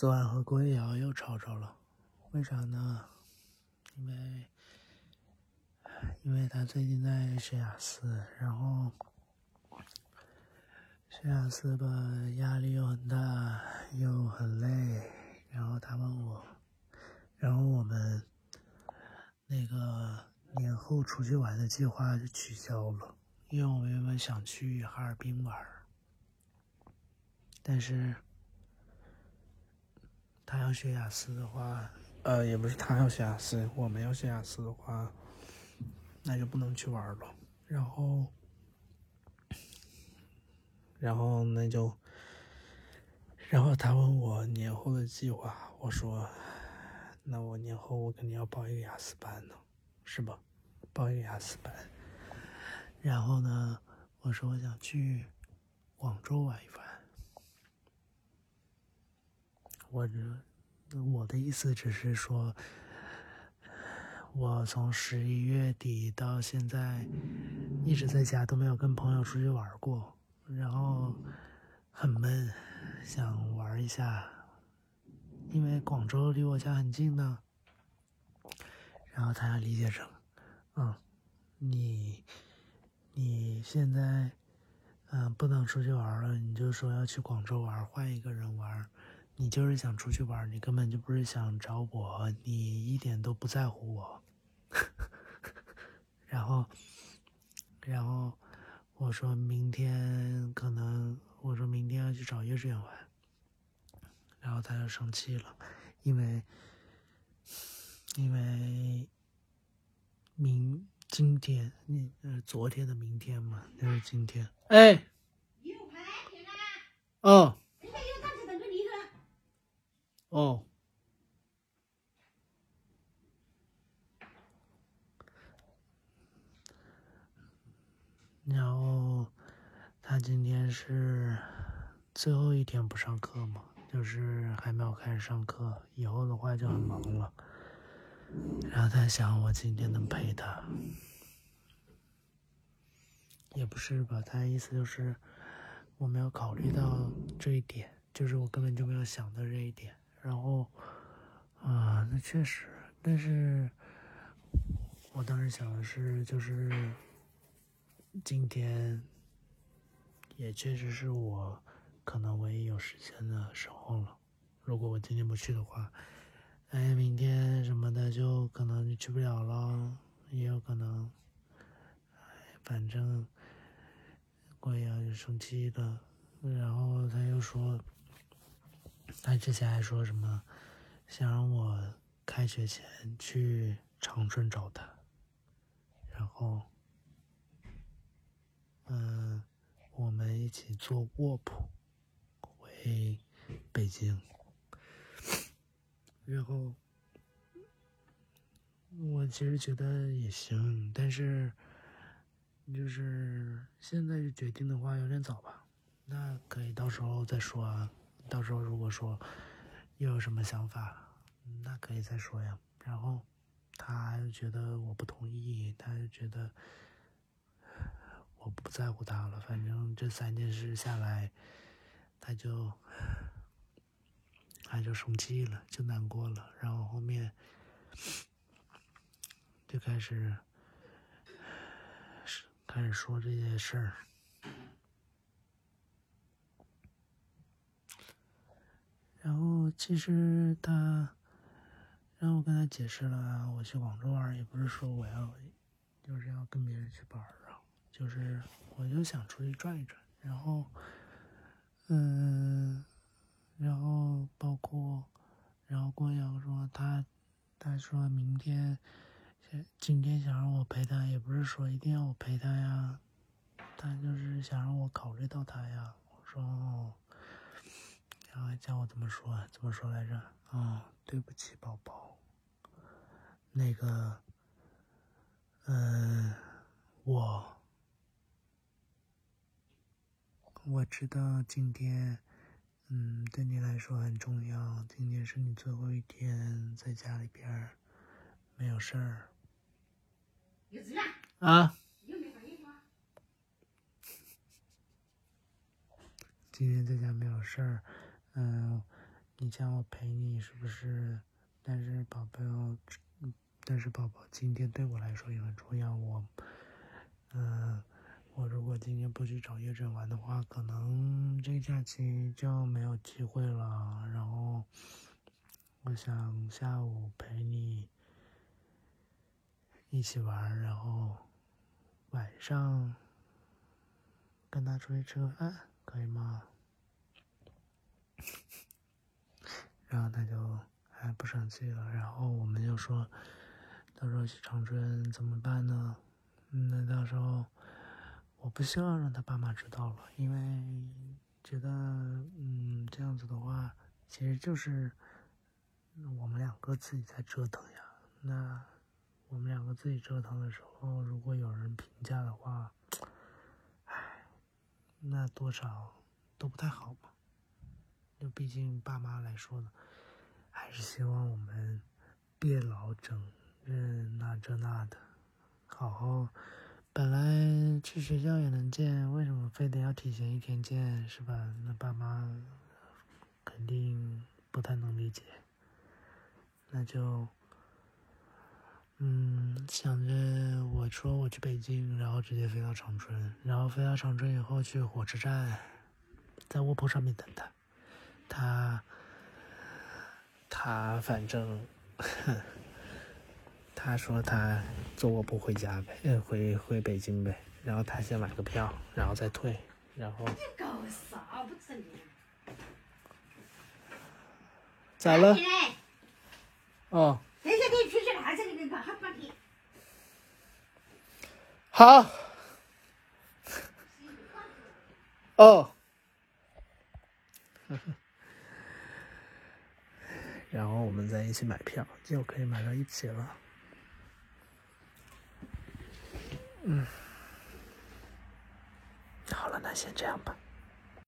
昨晚和郭一瑶又吵吵了，为啥呢？因为，因为他最近在学雅思，然后学雅思吧，压力又很大，又很累，然后他问我，然后我们那个年后出去玩的计划就取消了，因为我们原本想去哈尔滨玩，但是。他要学雅思的话，呃，也不是他要学雅思，我们要学雅思的话，那就不能去玩了。然后，然后那就，然后他问我年后的计划，我说，那我年后我肯定要报一个雅思班呢，是吧？报一个雅思班。然后呢，我说我想去广州玩一玩。我这，我的意思只是说，我从十一月底到现在一直在家，都没有跟朋友出去玩过，然后很闷，想玩一下，因为广州离我家很近呢。然后他要理解成，嗯，你你现在嗯不能出去玩了，你就说要去广州玩，换一个人玩。你就是想出去玩，你根本就不是想找我，你一点都不在乎我。然后，然后我说明天可能，我说明天要去找幼稚园玩，然后他就生气了，因为，因为明今天，你呃昨天的明天嘛，就是今天。哎。哦。哦，然后他今天是最后一天不上课嘛，就是还没有开始上课，以后的话就很忙了。然后他想我今天能陪他，也不是吧？他的意思就是我没有考虑到这一点，就是我根本就没有想到这一点。然后，啊，那确实，但是我当时想的是，就是今天也确实是我可能唯一有时间的时候了。如果我今天不去的话，哎，明天什么的就可能就去不了了，也有可能。哎，反正郭阳就生气了，然后他又说。他之前还说什么，想让我开学前去长春找他，然后，嗯，我们一起坐卧铺回北京，然后，我其实觉得也行，但是，就是现在就决定的话有点早吧，那可以到时候再说啊。到时候如果说又有什么想法，那可以再说呀。然后他觉得我不同意，他就觉得我不在乎他了。反正这三件事下来，他就他就生气了，就难过了。然后后面就开始开始说这些事儿。然后其实他，让我跟他解释了，我去广州玩也不是说我要，就是要跟别人去玩啊，就是我就想出去转一转。然后，嗯，然后包括，然后郭阳说他，他说明天，今天想让我陪他，也不是说一定要我陪他呀，他就是想让我考虑到他呀。我说哦。然后叫我怎么说？怎么说来着？哦，对不起，宝宝。那个，嗯，我我知道今天，嗯，对你来说很重要。今天是你最后一天在家里边，没有事儿。啊？今天在家没有事儿。嗯，你叫我陪你是不是？但是宝宝，但是宝宝今天对我来说也很重要。我，嗯，我如果今天不去找叶震玩的话，可能这个假期就没有机会了。然后，我想下午陪你一起玩，然后晚上跟他出去吃个饭，可以吗？然后他就还不生气了，然后我们就说，到时候去长春怎么办呢？那到时候我不希望让他爸妈知道了，因为觉得嗯这样子的话，其实就是我们两个自己在折腾呀。那我们两个自己折腾的时候，如果有人评价的话，唉，那多少都不太好嘛。就毕竟爸妈来说呢，还是希望我们别老整这那这那的，好好。本来去学校也能见，为什么非得要提前一天见，是吧？那爸妈肯定不太能理解。那就，嗯，想着我说我去北京，然后直接飞到长春，然后飞到长春以后去火车站，在卧铺上面等他。他，他反正，他说他坐卧铺回家呗，回回北京呗。然后他先买个票，然后再退，然后。你搞啥不成咋了？哦。等下你出去拿这个给他半天。好。哦。然后我们再一起买票，就可以买到一起了。嗯，好了，那先这样吧。